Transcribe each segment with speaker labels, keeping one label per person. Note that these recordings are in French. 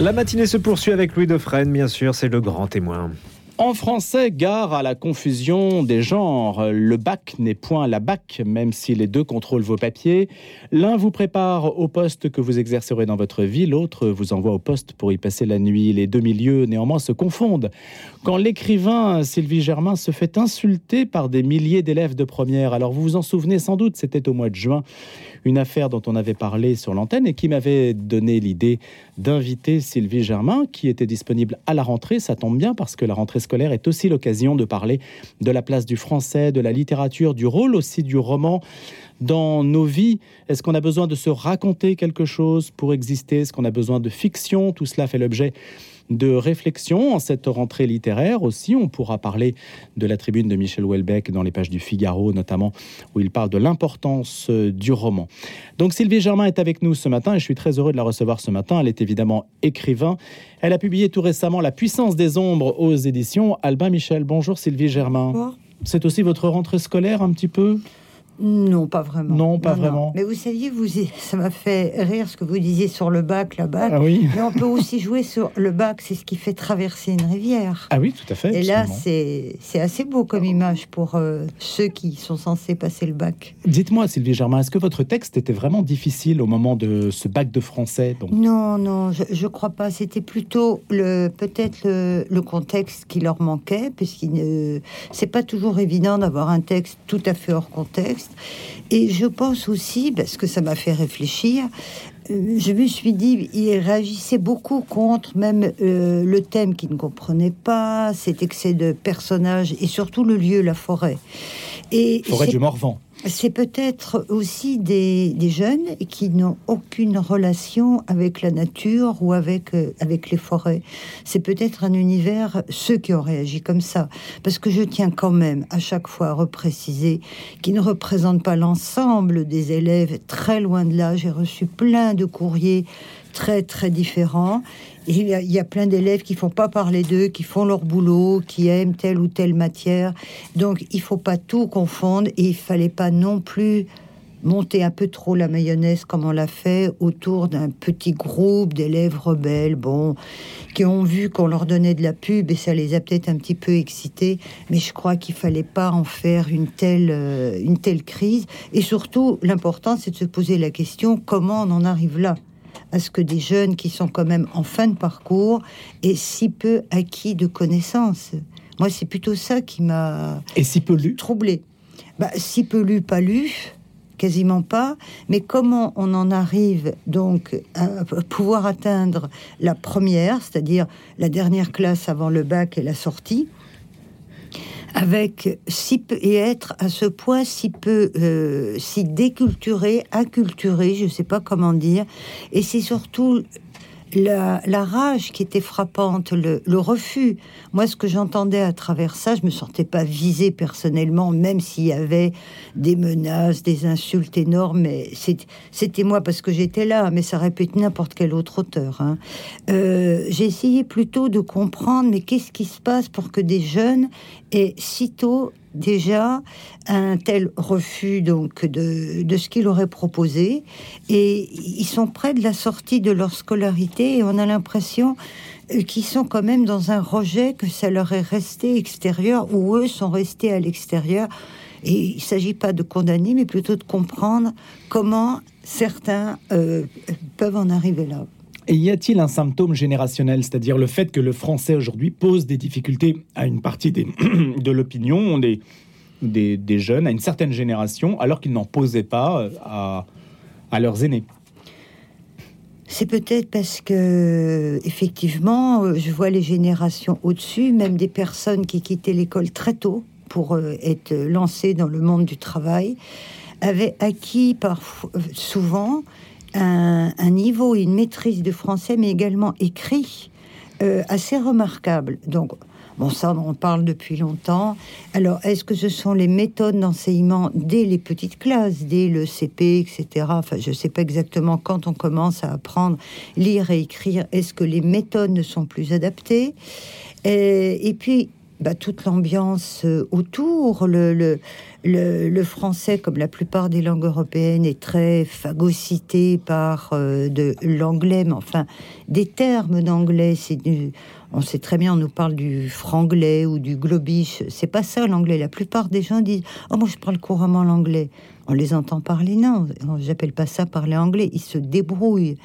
Speaker 1: La matinée se poursuit avec Louis Dauphren, bien sûr, c'est le grand témoin.
Speaker 2: En français, gare à la confusion des genres. Le bac n'est point la bac, même si les deux contrôlent vos papiers. L'un vous prépare au poste que vous exercerez dans votre vie, l'autre vous envoie au poste pour y passer la nuit. Les deux milieux, néanmoins, se confondent. Quand l'écrivain Sylvie Germain se fait insulter par des milliers d'élèves de première, alors vous vous en souvenez sans doute, c'était au mois de juin, une affaire dont on avait parlé sur l'antenne et qui m'avait donné l'idée d'inviter Sylvie Germain, qui était disponible à la rentrée. Ça tombe bien parce que la rentrée scolaire est aussi l'occasion de parler de la place du français, de la littérature, du rôle aussi du roman dans nos vies. Est-ce qu'on a besoin de se raconter quelque chose pour exister? Est-ce qu'on a besoin de fiction? Tout cela fait l'objet de réflexion en cette rentrée littéraire aussi. On pourra parler de la tribune de Michel Houellebecq dans les pages du Figaro notamment, où il parle de l'importance euh, du roman. Donc Sylvie Germain est avec nous ce matin et je suis très heureux de la recevoir ce matin. Elle est évidemment écrivain. Elle a publié tout récemment La puissance des ombres aux éditions Albin Michel. Bonjour Sylvie Germain. C'est aussi votre rentrée scolaire un petit peu?
Speaker 3: Non, pas vraiment.
Speaker 2: Non, pas vraiment.
Speaker 3: Mais vous saviez, vous, ça m'a fait rire ce que vous disiez sur le bac, la bac.
Speaker 2: Ah oui.
Speaker 3: Mais on peut aussi jouer sur le bac, c'est ce qui fait traverser une rivière.
Speaker 2: Ah oui, tout à fait.
Speaker 3: Et là, c'est assez beau comme image pour euh, ceux qui sont censés passer le bac.
Speaker 2: Dites-moi, Sylvie Germain, est-ce que votre texte était vraiment difficile au moment de ce bac de français donc?
Speaker 3: Non, non, je, ne crois pas. C'était plutôt le peut-être le, le, contexte qui leur manquait, puisqu'il ne c'est pas toujours évident d'avoir un texte tout à fait hors contexte. Et je pense aussi, parce que ça m'a fait réfléchir, euh, je me suis dit, il réagissait beaucoup contre même euh, le thème qu'il ne comprenait pas, cet excès de personnages et surtout le lieu, la forêt.
Speaker 2: Et forêt du Morvan
Speaker 3: c'est peut-être aussi des, jeunes qui n'ont aucune relation avec la nature ou avec, euh, avec les forêts. C'est peut-être un univers, ceux qui ont réagi comme ça. Parce que je tiens quand même à chaque fois à repréciser qu'ils ne représentent pas l'ensemble des élèves, très loin de là. J'ai reçu plein de courriers très très différents. Il y, a, plein d'élèves qui font pas parler d'eux, qui font leur boulot, qui aiment telle ou telle matière. Donc il faut pas tout confondre et il fallait pas non plus monter un peu trop la mayonnaise comme on l'a fait autour d'un petit groupe d'élèves rebelles, bon, qui ont vu qu'on leur donnait de la pub et ça les a peut-être un petit peu excités. Mais je crois qu'il fallait pas en faire une telle, euh, une telle crise. Et surtout, l'important, c'est de se poser la question comment on en arrive là? À ce que des jeunes qui sont quand même en fin de parcours aient si peu acquis de connaissances. Moi, c'est plutôt ça qui m'a
Speaker 2: et si peu lu?
Speaker 3: troublé. Bah, si peu lu, pas lu, quasiment pas. Mais comment on en arrive donc à pouvoir atteindre la première, c'est-à-dire la dernière classe avant le bac et la sortie? Avec si peu, et être à ce point si peu, euh, si déculturé, acculturé, je ne sais pas comment dire. Et c'est surtout la, rage qui était frappante, le, refus. Moi, ce que j'entendais à travers ça, je me sentais pas visée personnellement, même s'il y avait des menaces, des insultes énormes. Mais c'était moi parce que j'étais là, mais ça répète n'importe quel autre auteur. Hein. Euh, j'ai essayé plutôt de comprendre, mais qu'est-ce qui se passe pour que des jeunes aient sitôt déjà un tel refus donc de, de ce qu'il aurait proposé et ils sont près de la sortie de leur scolarité et on a l'impression euh, qu'ils sont quand même dans un rejet que ça leur est resté extérieur ou eux sont restés à l'extérieur et il ne s'agit pas de condamner mais plutôt de comprendre comment certains euh, peuvent en arriver là.
Speaker 2: Y a-t-il un symptôme générationnel, c'est-à-dire le fait que le français aujourd'hui pose des difficultés à une partie de l'opinion, des, jeunes, à une certaine génération, alors qu'ils n'en posaient pas euh, à, leurs aînés?
Speaker 3: C'est peut-être parce que, effectivement, euh, je vois les générations au-dessus, même des personnes qui quittaient l'école très tôt pour euh, être lancées dans le monde du travail, avaient acquis parfois, souvent un, niveau et une maîtrise de français, mais également écrit, euh, assez remarquable. Donc, bon, ça, on parle depuis longtemps. Alors, est-ce que ce sont les méthodes d'enseignement dès les petites classes, dès le CP, etc. Enfin, je ne sais pas exactement quand on commence à apprendre lire et écrire. Est-ce que les méthodes ne sont plus adaptées? Et, puis, bah, toute l'ambiance euh, autour. Le, le, français, comme la plupart des langues européennes, est très phagocyté par euh, de l'anglais, mais enfin, des termes d'anglais, c'est du, on sait très bien, on nous parle du franglais ou du globish. C'est pas ça l'anglais. La plupart des gens disent Oh, moi je parle couramment l'anglais. On les entend parler, non. J'appelle pas ça parler anglais. Ils se débrouillent.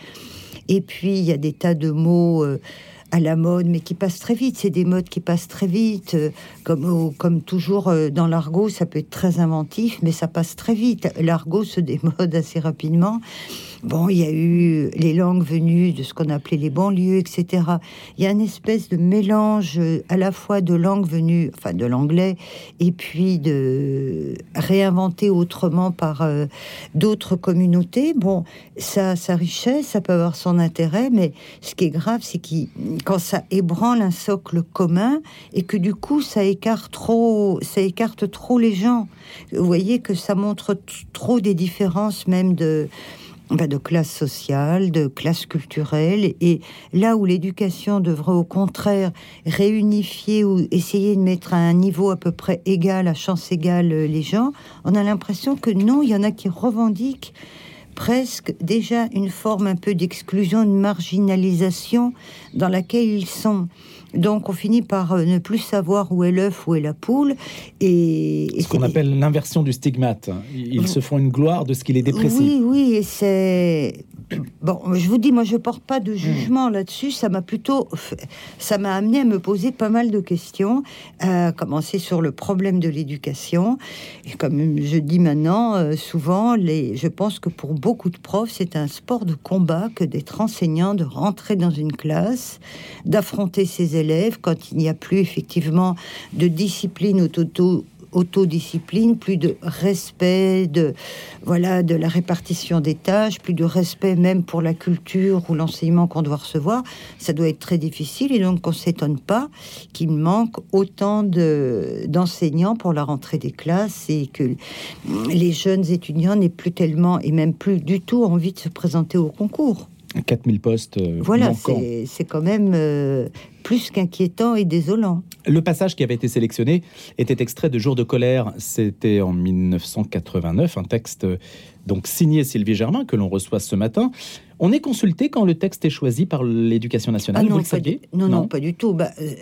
Speaker 3: Et puis, il y a des tas de mots. Euh, à la mode, mais qui passent très vite. C'est des modes qui passent très vite. Euh, comme, comme toujours euh, dans l'argot, ça peut être très inventif, mais ça passe très vite. L'argot se démode assez rapidement. Bon, il y a eu les langues venues de ce qu'on appelait les banlieues, etc. Il y a une espèce de mélange euh, à la fois de langues venues, enfin de l'anglais, et puis de réinventer autrement par euh, d'autres communautés. Bon, ça a sa richesse, ça peut avoir son intérêt, mais ce qui est grave, c'est que quand ça ébranle un socle commun et que du coup ça écarte trop, ça écarte trop les gens. Vous voyez que ça montre trop des différences même de de classe sociale, de classe culturelle, et là où l'éducation devrait au contraire réunifier ou essayer de mettre à un niveau à peu près égal, à chance égale euh, les gens, on a l'impression que non, il y en a qui revendiquent presque déjà une forme un peu d'exclusion, de marginalisation dans laquelle ils sont. Donc on finit par euh, ne plus savoir où est l'œuf, où est la poule. Et,
Speaker 2: ce qu'on appelle l'inversion du stigmate. Ils se font une gloire de ce qu'il est dépressif.
Speaker 3: Oui, oui, et c'est Bon, je vous dis, moi, je porte pas de jugement là-dessus. Ça m'a plutôt, ça m'a amené à me poser pas mal de questions, à commencer sur le problème de l'éducation. Et comme je dis maintenant, euh, souvent, les, je pense que pour beaucoup de profs, c'est un sport de combat que d'être enseignant, de rentrer dans une classe, d'affronter ses élèves quand il n'y a plus effectivement de discipline auto autodiscipline, plus de respect de voilà de la répartition des tâches, plus de respect même pour la culture ou l'enseignement qu'on doit recevoir. Ça doit être très difficile et donc on s'étonne pas qu'il manque autant de d'enseignants pour la rentrée des classes et que les jeunes étudiants n'aient plus tellement et même plus du tout envie de se présenter au concours.
Speaker 2: 4000 postes. Euh,
Speaker 3: voilà, c'est quand même euh, plus qu'inquiétant et désolant.
Speaker 2: Le passage qui avait été sélectionné était extrait de Jour de colère. C'était en 1989, un texte donc signé Sylvie Germain que l'on reçoit ce matin. On est consulté quand le texte est choisi par l'éducation nationale,
Speaker 3: ah non,
Speaker 2: vous le
Speaker 3: non, non, pas du tout. Bah, euh,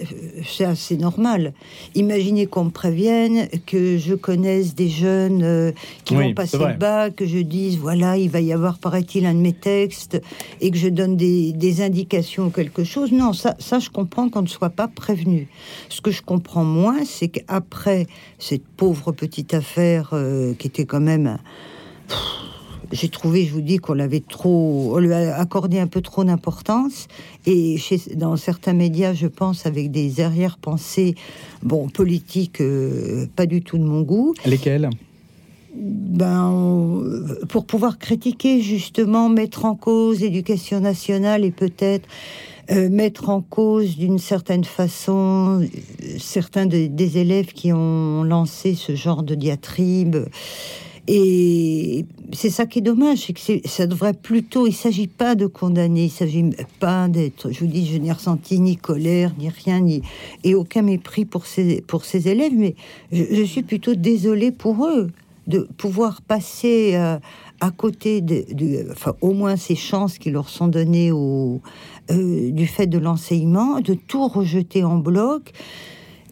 Speaker 3: c'est assez normal. Imaginez qu'on me prévienne, que je connaisse des jeunes euh, qui vont passer le bac, que je dise, voilà, il va y avoir, paraît-il, un de mes textes, et que je donne des, indications ou quelque chose. Non, ça, ça je comprends qu'on ne soit pas prévenu. Ce que je comprends moins, c'est qu'après cette pauvre petite affaire euh, qui était quand même j'ai trouvé, je vous dis, qu'on l'avait trop, on lui a accordé un peu trop d'importance. Et chez, dans certains médias, je pense, avec des arrière-pensées, bon, politiques, euh, pas du tout de mon goût.
Speaker 2: Lesquelles?
Speaker 3: Ben, pour pouvoir critiquer justement, mettre en cause l'éducation nationale et peut-être euh, mettre en cause d'une certaine façon certains des élèves qui ont lancé ce genre de diatribe. Et c'est ça qui est dommage, c'est que ça devrait plutôt, il s'agit pas de condamner, il s'agit pas d'être, je vous dis, je n'ai ressenti ni colère, ni rien, ni et aucun mépris pour ces pour ces élèves, mais je, suis plutôt désolée pour eux de pouvoir passer euh, à côté de, enfin au moins ces chances qui leur sont données au euh, du fait de l'enseignement, de tout rejeter en bloc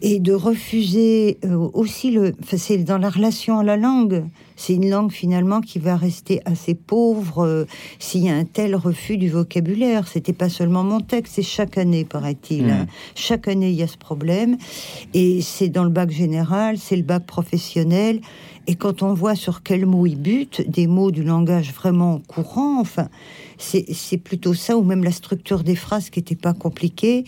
Speaker 3: et de refuser euh, aussi le. c'est dans la relation à la langue. C'est une langue finalement qui va rester assez pauvre euh, s'il y a un tel refus du vocabulaire. C'était pas seulement mon texte, c'est chaque année, paraît-il. Mmh. Chaque année, il y a ce problème. Et c'est dans le bac général, c'est le bac professionnel. Et quand on voit sur quels mots ils butent, des mots du langage vraiment courant, enfin, c'est plutôt ça, ou même la structure des phrases qui n'était pas compliquée.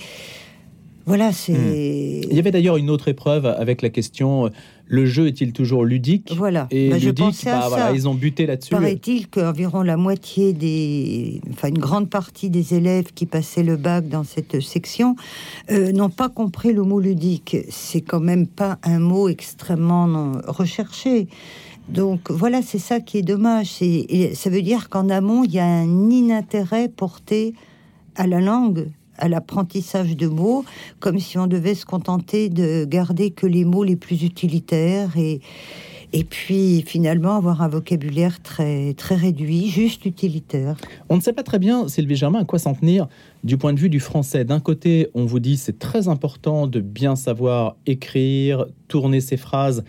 Speaker 3: Voilà, c'est. Hmm.
Speaker 2: Il y avait d'ailleurs une autre épreuve avec la question le jeu est-il toujours ludique
Speaker 3: Voilà.
Speaker 2: Et
Speaker 3: bah,
Speaker 2: ludique, bah, voilà, ils ont buté là-dessus.
Speaker 3: Paraît-il qu'environ la moitié des, enfin une grande partie des élèves qui passaient le bac dans cette section euh, n'ont pas compris le mot ludique. C'est quand même pas un mot extrêmement recherché. Donc voilà, c'est ça qui est dommage. Ça veut dire qu'en amont, il y a un inintérêt porté à la langue à l'apprentissage de mots, comme si on devait se contenter de garder que les mots les plus utilitaires et, et puis finalement avoir un vocabulaire très, très réduit, juste utilitaire.
Speaker 2: On ne sait pas très bien, Sylvie Germain, à quoi s'en tenir du point de vue du français. D'un côté, on vous dit c'est très important de bien savoir écrire, tourner ses phrases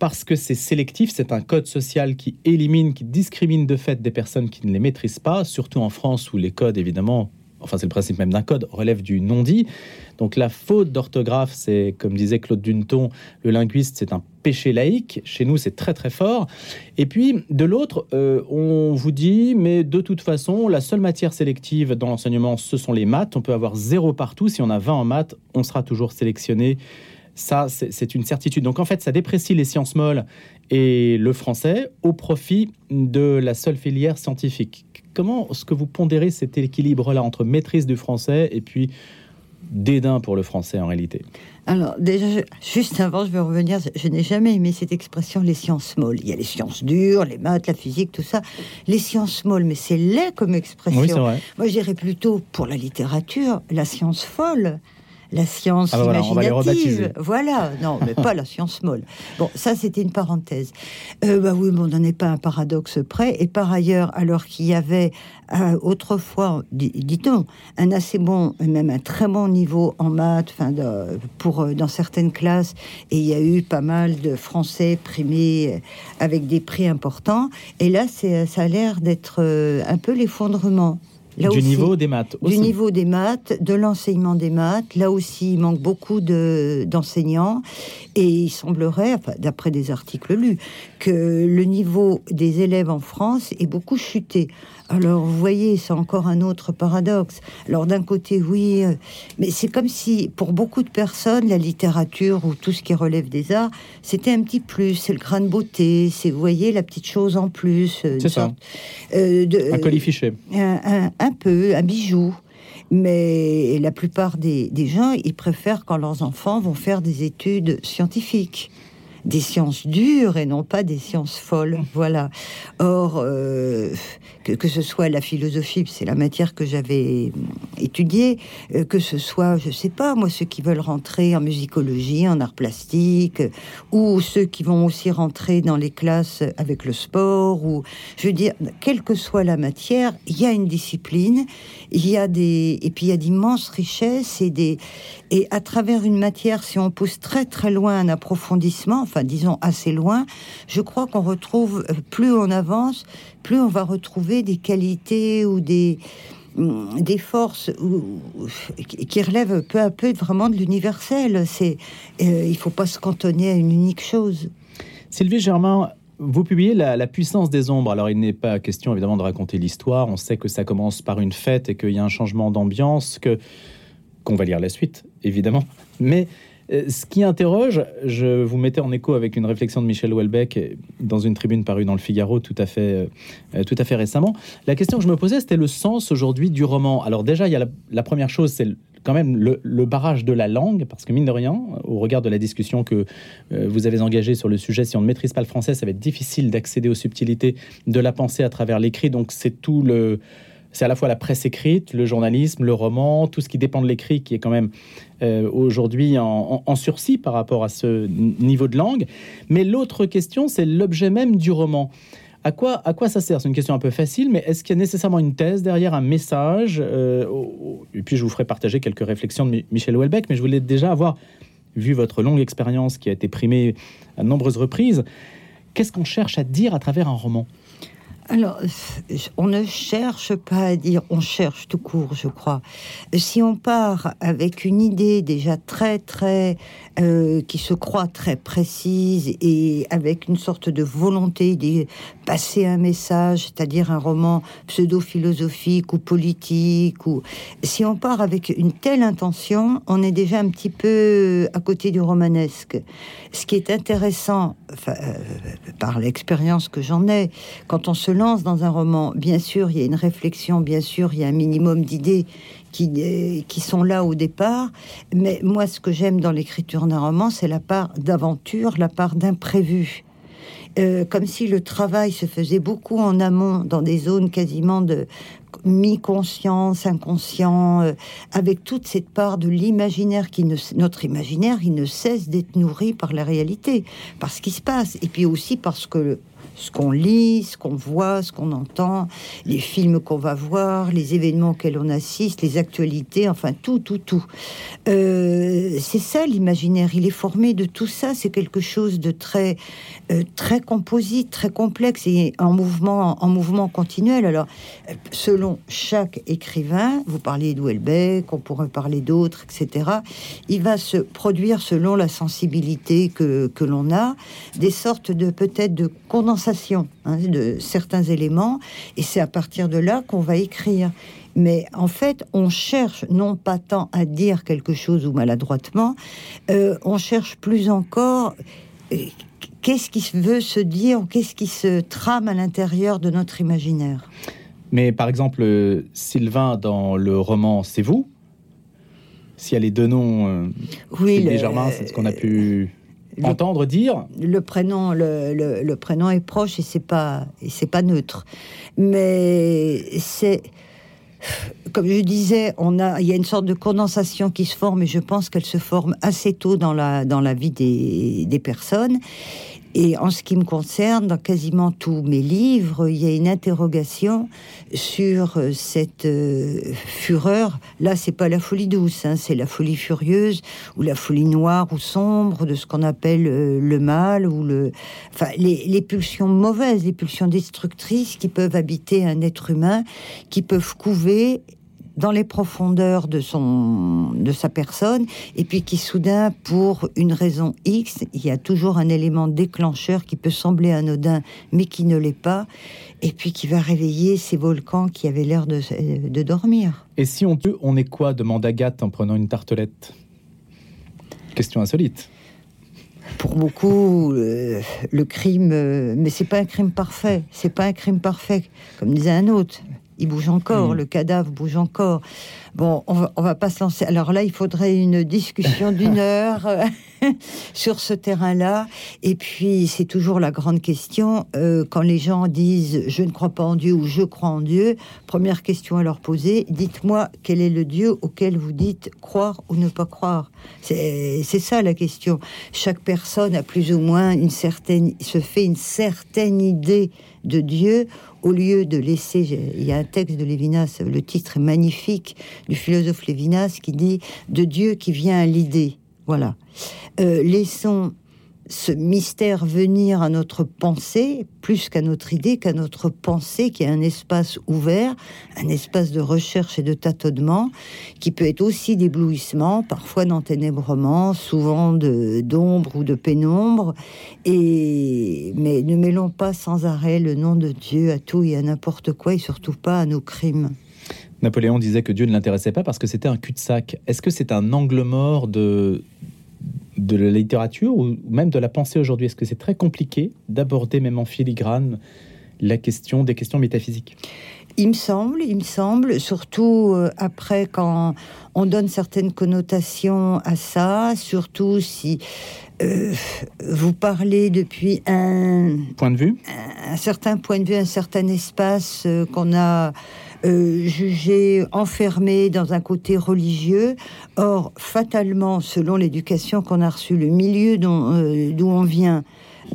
Speaker 2: parce que c'est sélectif, c'est un code social qui élimine, qui discrimine de fait des personnes qui ne les maîtrisent pas, surtout en France où les codes, évidemment, enfin c'est le principe même d'un code, relève du non-dit. Donc la faute d'orthographe, c'est, comme disait Claude Duneton, le linguiste, c'est un péché laïque. Chez nous, c'est très très fort. Et puis, de l'autre, euh, on vous dit, mais de toute façon, la seule matière sélective dans l'enseignement, ce sont les maths. On peut avoir zéro partout. Si on a 20 en maths, on sera toujours sélectionné. Ça, c'est une certitude. Donc en fait, ça déprécie les sciences molles et le français au profit de la seule filière scientifique. Comment est-ce que vous pondérez cet équilibre-là entre maîtrise du français et puis dédain pour le français en réalité?
Speaker 3: Alors, déjà, juste avant, je vais revenir. Je n'ai jamais aimé cette expression, les sciences molles. Il y a les sciences dures, les maths, la physique, tout ça. Les sciences molles, mais c'est laid comme expression.
Speaker 2: Oui.
Speaker 3: Moi, je dirais plutôt, pour la littérature, la science folle la science ah, imaginative. Voilà, non, mais pas la science molle. Bon, ça c'était une parenthèse. Euh, bah oui, bon, on n'en est pas un paradoxe près. Et par ailleurs, alors qu'il y avait euh, autrefois, dit-on, un assez bon, même un très bon niveau en maths, enfin, pour euh, dans certaines classes, et il y a eu pas mal de Français primés avec des prix importants. Et là, ça a l'air d'être un peu l'effondrement
Speaker 2: du niveau des maths.
Speaker 3: Du niveau des maths, de l'enseignement des maths. Là aussi, il manque beaucoup d'enseignants. et il semblerait, d'après des articles lus, que le niveau des élèves en France est beaucoup chuté. Alors, vous voyez, c'est encore un autre paradoxe. Alors, d'un côté, oui, euh, mais c'est comme si, pour beaucoup de personnes, la littérature ou tout ce qui relève des arts, c'était un petit plus. C'est le grain de beauté, c'est, vous voyez, la petite chose en plus.
Speaker 2: Euh, c'est ça. Euh, de, un colifichet.
Speaker 3: Un, un, peu, un bijou. Mais la plupart des, des gens, ils préfèrent quand leurs enfants vont faire des études scientifiques des sciences dures et non pas des sciences folles. Voilà. Or, euh, que, que, ce soit la philosophie, c'est la matière que j'avais étudiée, euh, que ce soit, je sais pas, moi, ceux qui veulent rentrer en musicologie, en art plastique, ou ceux qui vont aussi rentrer dans les classes avec le sport, ou, je veux dire, quelle que soit la matière, il y a une discipline, il y a des, et puis il y a d'immenses richesses et des, et à travers une matière, si on pousse très très loin un approfondissement, enfin disons assez loin, je crois qu'on retrouve, euh, plus on avance, plus on va retrouver des qualités ou des, des forces qui relèvent peu à peu vraiment de l'universel. C'est, euh, il faut pas se cantonner à une unique chose.
Speaker 2: Sylvie Germain, vous publiez la, puissance des ombres. Alors, il n'est pas question évidemment de raconter l'histoire. On sait que ça commence par une fête et qu'il y a un changement d'ambiance, qu'on va lire la suite, évidemment. Mais ce qui interroge, je vous mettais en écho avec une réflexion de Michel Houellebecq dans une tribune parue dans le Figaro tout à fait, euh, tout à fait récemment. La question que je me posais, c'était le sens aujourd'hui du roman. Alors déjà, il y a la, première chose, c'est quand même le, barrage de la langue, parce que mine de rien, au regard de la discussion que euh, vous avez engagée sur le sujet, si on ne maîtrise pas le français, ça va être difficile d'accéder aux subtilités de la pensée à travers l'écrit. Donc c'est tout le c'est à la fois la presse écrite, le journalisme, le roman, tout ce qui dépend de l'écrit qui est quand même euh, aujourd'hui en, sursis par rapport à ce niveau de langue. Mais l'autre question, c'est l'objet même du roman. À quoi, à quoi ça sert? C'est une question un peu facile, mais est-ce qu'il y a nécessairement une thèse derrière, un message euh, Et puis je vous ferai partager quelques réflexions de Michel Houellebecq, mais je voulais déjà avoir vu votre longue expérience qui a été primée à nombreuses reprises. Qu'est-ce qu'on cherche à dire à travers un roman?
Speaker 3: Alors, on ne cherche pas à dire, on cherche tout court, je crois. Si on part avec une idée déjà très, très, euh, qui se croit très précise et avec une sorte de volonté de passer un message, c'est-à-dire un roman pseudo-philosophique ou politique, ou si on part avec une telle intention, on est déjà un petit peu à côté du romanesque. Ce qui est intéressant, euh, par l'expérience que j'en ai, quand on se dans un roman, bien sûr, il y a une réflexion, bien sûr, il y a un minimum d'idées qui, euh, qui sont là au départ. Mais moi, ce que j'aime dans l'écriture d'un roman, c'est la part d'aventure, la part d'imprévu. Euh, comme si le travail se faisait beaucoup en amont, dans des zones quasiment de mi-conscience, inconscient, euh, avec toute cette part de l'imaginaire qui ne, notre imaginaire, il ne cesse d'être nourri par la réalité, par ce qui se passe, et puis aussi parce que ce qu'on lit, ce qu'on voit, ce qu'on entend, les films qu'on va voir, les événements auxquels on assiste, les actualités, enfin tout, tout, tout. Euh, c'est ça l'imaginaire, il est formé de tout ça, c'est quelque chose de très, euh, très composite, très complexe et en mouvement, en mouvement continuel. Alors, selon chaque écrivain, vous parliez d'Ouelbeck, on pourrait parler d'autres, etc., il va se produire selon la sensibilité que, que l'on a, des sortes de peut-être de condensation Hein, de certains éléments, et c'est à partir de là qu'on va écrire. Mais en fait, on cherche non pas tant à dire quelque chose ou maladroitement, euh, on cherche plus encore euh, qu'est-ce qui veut se dire, qu'est-ce qui se trame à l'intérieur de notre imaginaire.
Speaker 2: Mais par exemple, Sylvain, dans le roman C'est vous, s'il y a les deux noms, euh, oui, Germain, c'est ce qu'on a pu entendre dire
Speaker 3: le prénom le, le, prénom est proche et c'est pas et c'est pas neutre mais c'est comme je disais, on a, il y a une sorte de condensation qui se forme et je pense qu'elle se forme assez tôt dans la, dans la vie des, des personnes. Et en ce qui me concerne, dans quasiment tous mes livres, il y a une interrogation sur euh, cette euh, fureur. Là, c'est pas la folie douce, hein, c'est la folie furieuse ou la folie noire ou sombre de ce qu'on appelle euh, le mal ou le, enfin, les, les, pulsions mauvaises, les pulsions destructrices qui peuvent habiter un être humain, qui peuvent couver dans les profondeurs de son de sa personne et puis qui soudain pour une raison X il y a toujours un élément déclencheur qui peut sembler anodin mais qui ne l'est pas et puis qui va réveiller ces volcans qui avaient l'air de, de dormir.
Speaker 2: Et si on peut, on est quoi demande Agathe en prenant une tartelette? Question insolite
Speaker 3: pour beaucoup, euh, le crime, euh, mais c'est pas un crime parfait. C'est pas un crime parfait, comme disait un autre il bouge encore, mm. le cadavre bouge encore. Bon, on va, va pas se lancer. Alors là, il faudrait une discussion d'une heure euh, sur ce terrain-là. Et puis, c'est toujours la grande question euh, quand les gens disent je ne crois pas en Dieu ou je crois en Dieu. Première question à leur poser dites-moi quel est le Dieu auquel vous dites croire ou ne pas croire? C'est ça la question. Chaque personne a plus ou moins une certaine, se fait une certaine idée de Dieu au lieu de laisser, il y a un texte de Lévinas, le titre est magnifique, du philosophe Lévinas, qui dit de Dieu qui vient à l'idée. Voilà. Euh, laissons ce mystère venir à notre pensée, plus qu'à notre idée, qu'à notre pensée, qui est un espace ouvert, un espace de recherche et de tâtonnement, qui peut être aussi d'éblouissement, parfois d'enténèbrement, souvent d'ombre ou de pénombre. Et, mais ne mêlons pas sans arrêt le nom de Dieu à tout et à n'importe quoi, et surtout pas à nos crimes.
Speaker 2: Napoléon disait que Dieu ne l'intéressait pas parce que c'était un cul-de-sac. Est-ce que c'est un angle mort de, de la littérature ou même de la pensée aujourd'hui? Est-ce que c'est très compliqué d'aborder, même en filigrane, la question des questions métaphysiques?
Speaker 3: Il me semble, il me semble, surtout euh, après quand on donne certaines connotations à ça, surtout si euh, vous parlez depuis un
Speaker 2: point de vue,
Speaker 3: un, certain point de vue, un certain espace euh, qu'on a euh, jugé enfermé dans un côté religieux. Or, fatalement, selon l'éducation qu'on a reçue, le milieu euh, d'où on vient,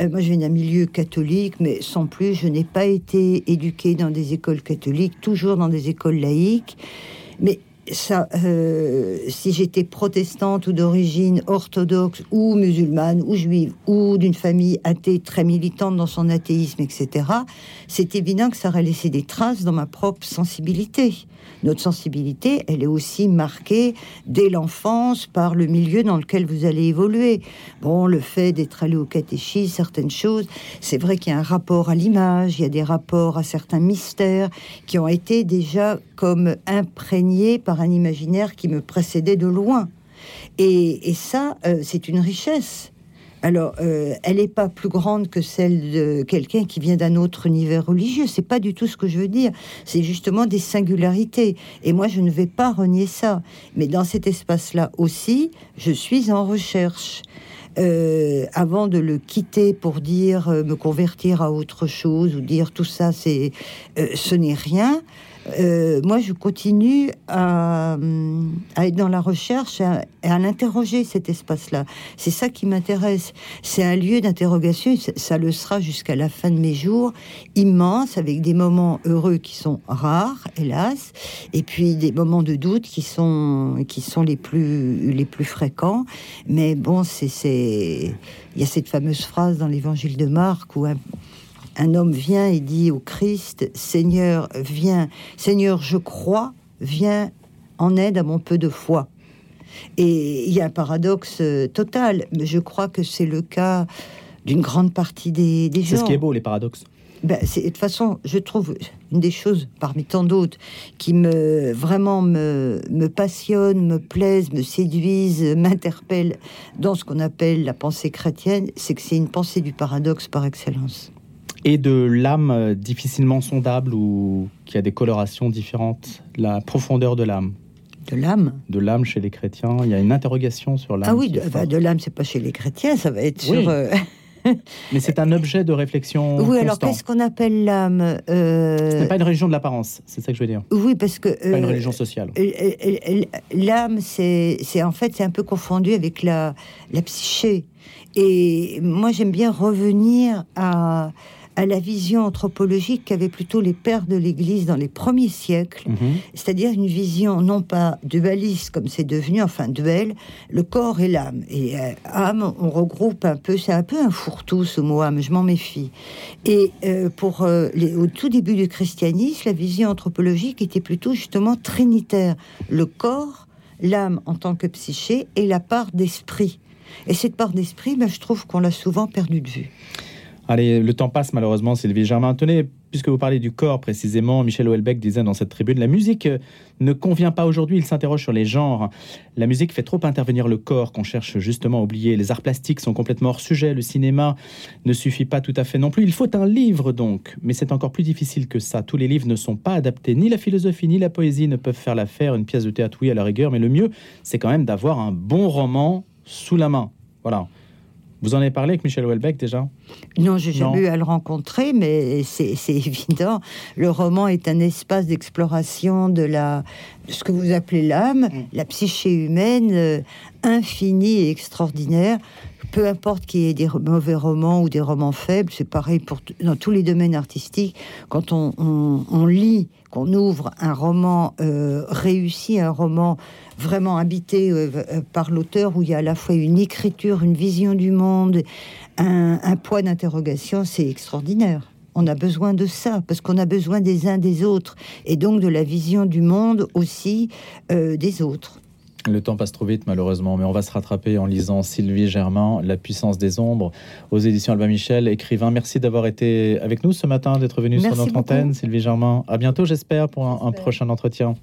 Speaker 3: euh, moi je viens d'un milieu catholique, mais sans plus, je n'ai pas été éduquée dans des écoles catholiques, toujours dans des écoles laïques. Mais ça, euh, si j'étais protestante ou d'origine orthodoxe ou musulmane ou juive ou d'une famille athée très militante dans son athéisme, etc., c'est évident que ça aurait laissé des traces dans ma propre sensibilité. Notre sensibilité, elle est aussi marquée dès l'enfance par le milieu dans lequel vous allez évoluer. Bon, le fait d'être allé au catéchisme, certaines choses, c'est vrai qu'il y a un rapport à l'image, il y a des rapports à certains mystères qui ont été déjà comme imprégnés par un imaginaire qui me précédait de loin. Et, ça, euh, c'est une richesse. Alors, euh, elle n'est pas plus grande que celle de quelqu'un qui vient d'un autre univers religieux. C'est pas du tout ce que je veux dire. C'est justement des singularités. Et moi, je ne vais pas renier ça. Mais dans cet espace-là aussi, je suis en recherche. Euh, avant de le quitter pour dire me convertir à autre chose ou dire tout ça, c'est ce n'est rien. Euh, moi, je continue à, à, être dans la recherche et à, à l'interroger cet espace-là. C'est ça qui m'intéresse. C'est un lieu d'interrogation. Ça le sera jusqu'à la fin de mes jours, immense, avec des moments heureux qui sont rares, hélas, et puis des moments de doute qui sont qui sont les plus les plus fréquents. Mais bon, c'est il y a cette fameuse phrase dans l'Évangile de Marc où un homme vient et dit au Christ, Seigneur, viens, Seigneur, je crois, viens en aide à mon peu de foi. Et il y a un paradoxe euh, total, mais je crois que c'est le cas d'une grande partie des, des gens.
Speaker 2: C'est ce qui est beau, les paradoxes.
Speaker 3: Ben, de toute façon, je trouve une des choses parmi tant d'autres qui me vraiment me, me passionne, me plaise, me séduise, m'interpelle dans ce qu'on appelle la pensée chrétienne, c'est que c'est une pensée du paradoxe par excellence
Speaker 2: et de l'âme euh, difficilement sondable ou qui a des colorations différentes, la profondeur de l'âme.
Speaker 3: De l'âme
Speaker 2: De l'âme chez les chrétiens. Il y a une interrogation sur l'âme.
Speaker 3: Ah oui, de, bah, de l'âme, c'est pas chez les chrétiens, ça va être sur. Euh...
Speaker 2: Mais c'est un objet de réflexion.
Speaker 3: Oui, alors qu'est-ce qu'on appelle l'âme
Speaker 2: euh... Ce n'est pas une religion de l'apparence, c'est ça que je veux dire.
Speaker 3: Oui, parce que.
Speaker 2: pas une religion sociale.
Speaker 3: L'âme, c'est en fait, c'est un peu confondu avec la, la psyché. Et moi, j'aime bien revenir à à la vision anthropologique qu'avaient plutôt les pères de l'Église dans les premiers siècles, mhm. c'est-à-dire une vision non pas dualiste comme c'est devenu, enfin duel, le corps et l'âme. Et euh, âme, on regroupe un peu, c'est un peu un fourre-tout ce mot âme, je m'en méfie. Et euh, pour euh, les, au tout début du christianisme, la vision anthropologique était plutôt justement trinitaire, le corps, l'âme en tant que psyché et la part d'esprit. Et cette part d'esprit, ben, je trouve qu'on l'a souvent perdue de vue.
Speaker 2: Allez, le temps passe malheureusement, Sylvie Germain. Tenez, puisque vous parlez du corps précisément, Michel Houellebecq disait dans cette tribune, la musique ne convient pas aujourd'hui, il s'interroge sur les genres. La musique fait trop intervenir le corps qu'on cherche justement à oublier. Les arts plastiques sont complètement hors sujet, le cinéma ne suffit pas tout à fait non plus. Il faut un livre donc, mais c'est encore plus difficile que ça. Tous les livres ne sont pas adaptés, ni la philosophie ni la poésie ne peuvent faire l'affaire. Une pièce de théâtre, oui, à la rigueur, mais le mieux, c'est quand même d'avoir un bon roman sous la main. Voilà. Vous en avez parlé avec Michel Houellebecq déjà?
Speaker 3: Non, j'ai jamais eu à le rencontrer, mais c'est évident. Le roman est un espace d'exploration de la de ce que vous appelez l'âme, mm. la psyché humaine, euh, infinie et extraordinaire. Peu importe qu'il y ait des mauvais romans ou des romans faibles, c'est pareil pour dans tous les domaines artistiques. Quand on, lit, qu'on ouvre un roman euh, réussi, un roman vraiment habité euh, euh, par l'auteur, où il y a à la fois une écriture, une vision du monde, un, un poids d'interrogation, c'est extraordinaire. On a besoin de ça, parce qu'on a besoin des uns des autres, et donc de la vision du monde aussi des autres.
Speaker 2: Le temps passe trop vite malheureusement, mais on va se rattraper en lisant Sylvie Germain, La puissance des ombres, aux éditions Albin Michel, écrivain. Merci d'avoir été avec nous ce matin, d'être venu sur notre antenne, Sylvie Germain. À bientôt, j'espère, pour un prochain entretien.